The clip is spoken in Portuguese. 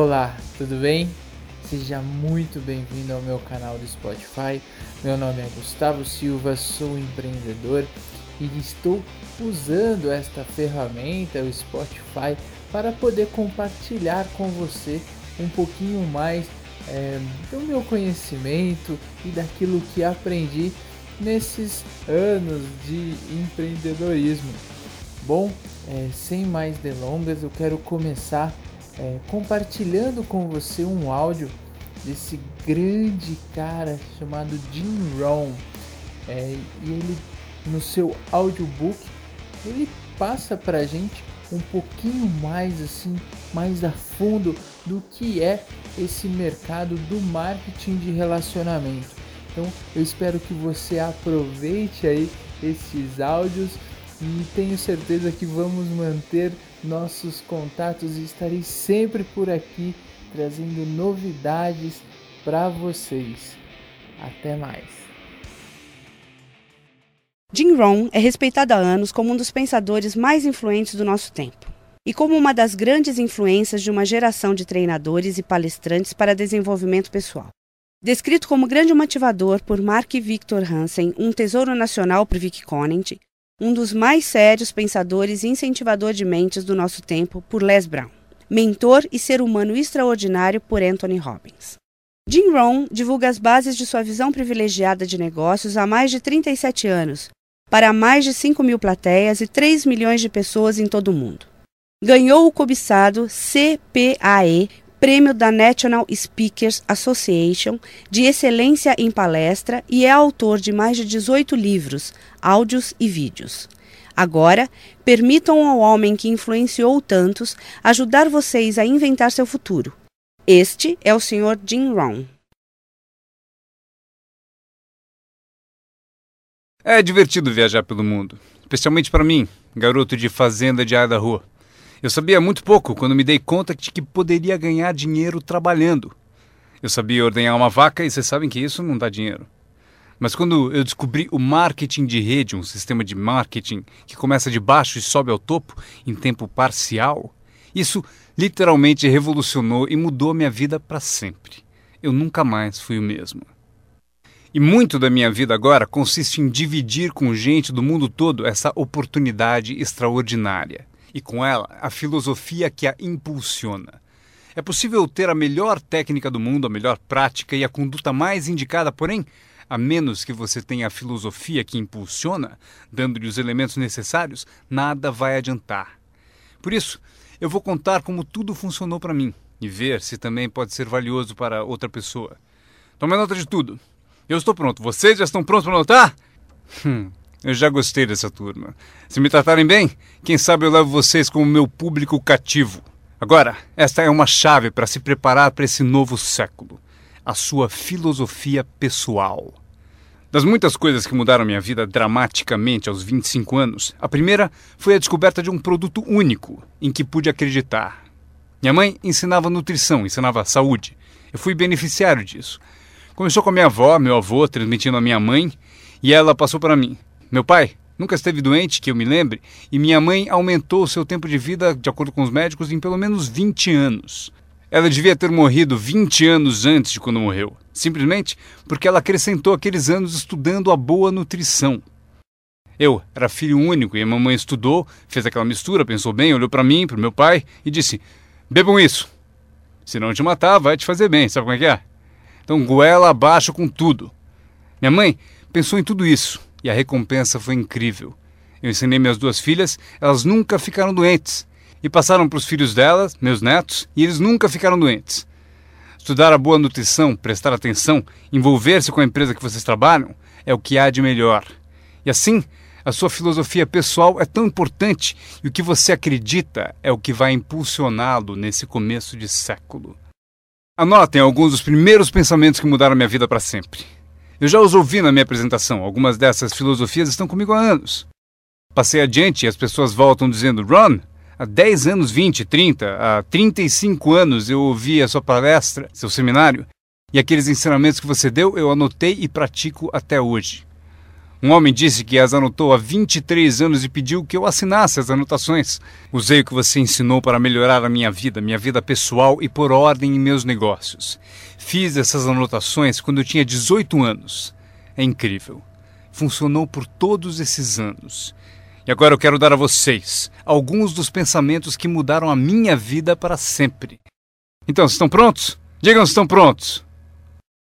Olá, tudo bem? Seja muito bem-vindo ao meu canal do Spotify. Meu nome é Gustavo Silva, sou empreendedor e estou usando esta ferramenta, o Spotify, para poder compartilhar com você um pouquinho mais é, do meu conhecimento e daquilo que aprendi nesses anos de empreendedorismo. Bom, é, sem mais delongas, eu quero começar é, compartilhando com você um áudio desse grande cara chamado Jim Rohn. É, e ele, no seu audiobook, ele passa pra gente um pouquinho mais assim, mais a fundo do que é esse mercado do marketing de relacionamento. Então, eu espero que você aproveite aí esses áudios e tenho certeza que vamos manter nossos contatos e estarei sempre por aqui trazendo novidades para vocês. Até mais. Jim Rohn é respeitado há anos como um dos pensadores mais influentes do nosso tempo e como uma das grandes influências de uma geração de treinadores e palestrantes para desenvolvimento pessoal. Descrito como grande motivador por Mark Victor Hansen, um tesouro nacional por Vic Conant, um dos mais sérios pensadores e incentivador de mentes do nosso tempo por Les Brown, mentor e ser humano extraordinário por Anthony Robbins. Jim Rohn divulga as bases de sua visão privilegiada de negócios há mais de 37 anos, para mais de 5 mil plateias e 3 milhões de pessoas em todo o mundo. Ganhou o cobiçado CPAE prêmio da National Speakers Association de excelência em palestra e é autor de mais de 18 livros, áudios e vídeos. Agora, permitam ao homem que influenciou tantos ajudar vocês a inventar seu futuro. Este é o Sr. Jim Rohn. É divertido viajar pelo mundo, especialmente para mim, garoto de fazenda de Idaho. Eu sabia muito pouco quando me dei conta de que poderia ganhar dinheiro trabalhando. Eu sabia ordenhar uma vaca e vocês sabem que isso não dá dinheiro. Mas quando eu descobri o marketing de rede, um sistema de marketing que começa de baixo e sobe ao topo em tempo parcial, isso literalmente revolucionou e mudou minha vida para sempre. Eu nunca mais fui o mesmo. E muito da minha vida agora consiste em dividir com gente do mundo todo essa oportunidade extraordinária e com ela a filosofia que a impulsiona. É possível ter a melhor técnica do mundo, a melhor prática e a conduta mais indicada, porém, a menos que você tenha a filosofia que impulsiona, dando-lhe os elementos necessários, nada vai adiantar. Por isso, eu vou contar como tudo funcionou para mim e ver se também pode ser valioso para outra pessoa. Tome nota de tudo. Eu estou pronto. Vocês já estão prontos para anotar? Hum, eu já gostei dessa turma. Se me tratarem bem, quem sabe eu levo vocês como meu público cativo. Agora, esta é uma chave para se preparar para esse novo século: a sua filosofia pessoal. Das muitas coisas que mudaram minha vida dramaticamente aos 25 anos, a primeira foi a descoberta de um produto único em que pude acreditar. Minha mãe ensinava nutrição, ensinava saúde. Eu fui beneficiário disso. Começou com a minha avó, meu avô, transmitindo a minha mãe, e ela passou para mim. Meu pai nunca esteve doente, que eu me lembre, e minha mãe aumentou seu tempo de vida, de acordo com os médicos, em pelo menos 20 anos. Ela devia ter morrido 20 anos antes de quando morreu, simplesmente porque ela acrescentou aqueles anos estudando a boa nutrição. Eu era filho único e a mamãe estudou, fez aquela mistura, pensou bem, olhou para mim, para meu pai e disse: Bebam isso. Se não te matar, vai te fazer bem, sabe como é que é? Então goela abaixo com tudo. Minha mãe pensou em tudo isso e a recompensa foi incrível. Eu ensinei minhas duas filhas, elas nunca ficaram doentes. E passaram para os filhos delas, meus netos, e eles nunca ficaram doentes. Estudar a boa nutrição, prestar atenção, envolver-se com a empresa que vocês trabalham é o que há de melhor. E assim, a sua filosofia pessoal é tão importante e o que você acredita é o que vai impulsioná-lo nesse começo de século. Anotem alguns dos primeiros pensamentos que mudaram minha vida para sempre. Eu já os ouvi na minha apresentação, algumas dessas filosofias estão comigo há anos. Passei adiante e as pessoas voltam dizendo: Ron, há 10 anos, 20, 30, há 35 anos eu ouvi a sua palestra, seu seminário, e aqueles ensinamentos que você deu eu anotei e pratico até hoje. Um homem disse que as anotou há 23 anos e pediu que eu assinasse as anotações. Usei o que você ensinou para melhorar a minha vida, minha vida pessoal e pôr ordem em meus negócios. Fiz essas anotações quando eu tinha 18 anos. É incrível. Funcionou por todos esses anos. E agora eu quero dar a vocês alguns dos pensamentos que mudaram a minha vida para sempre. Então, estão prontos? Digam se estão prontos.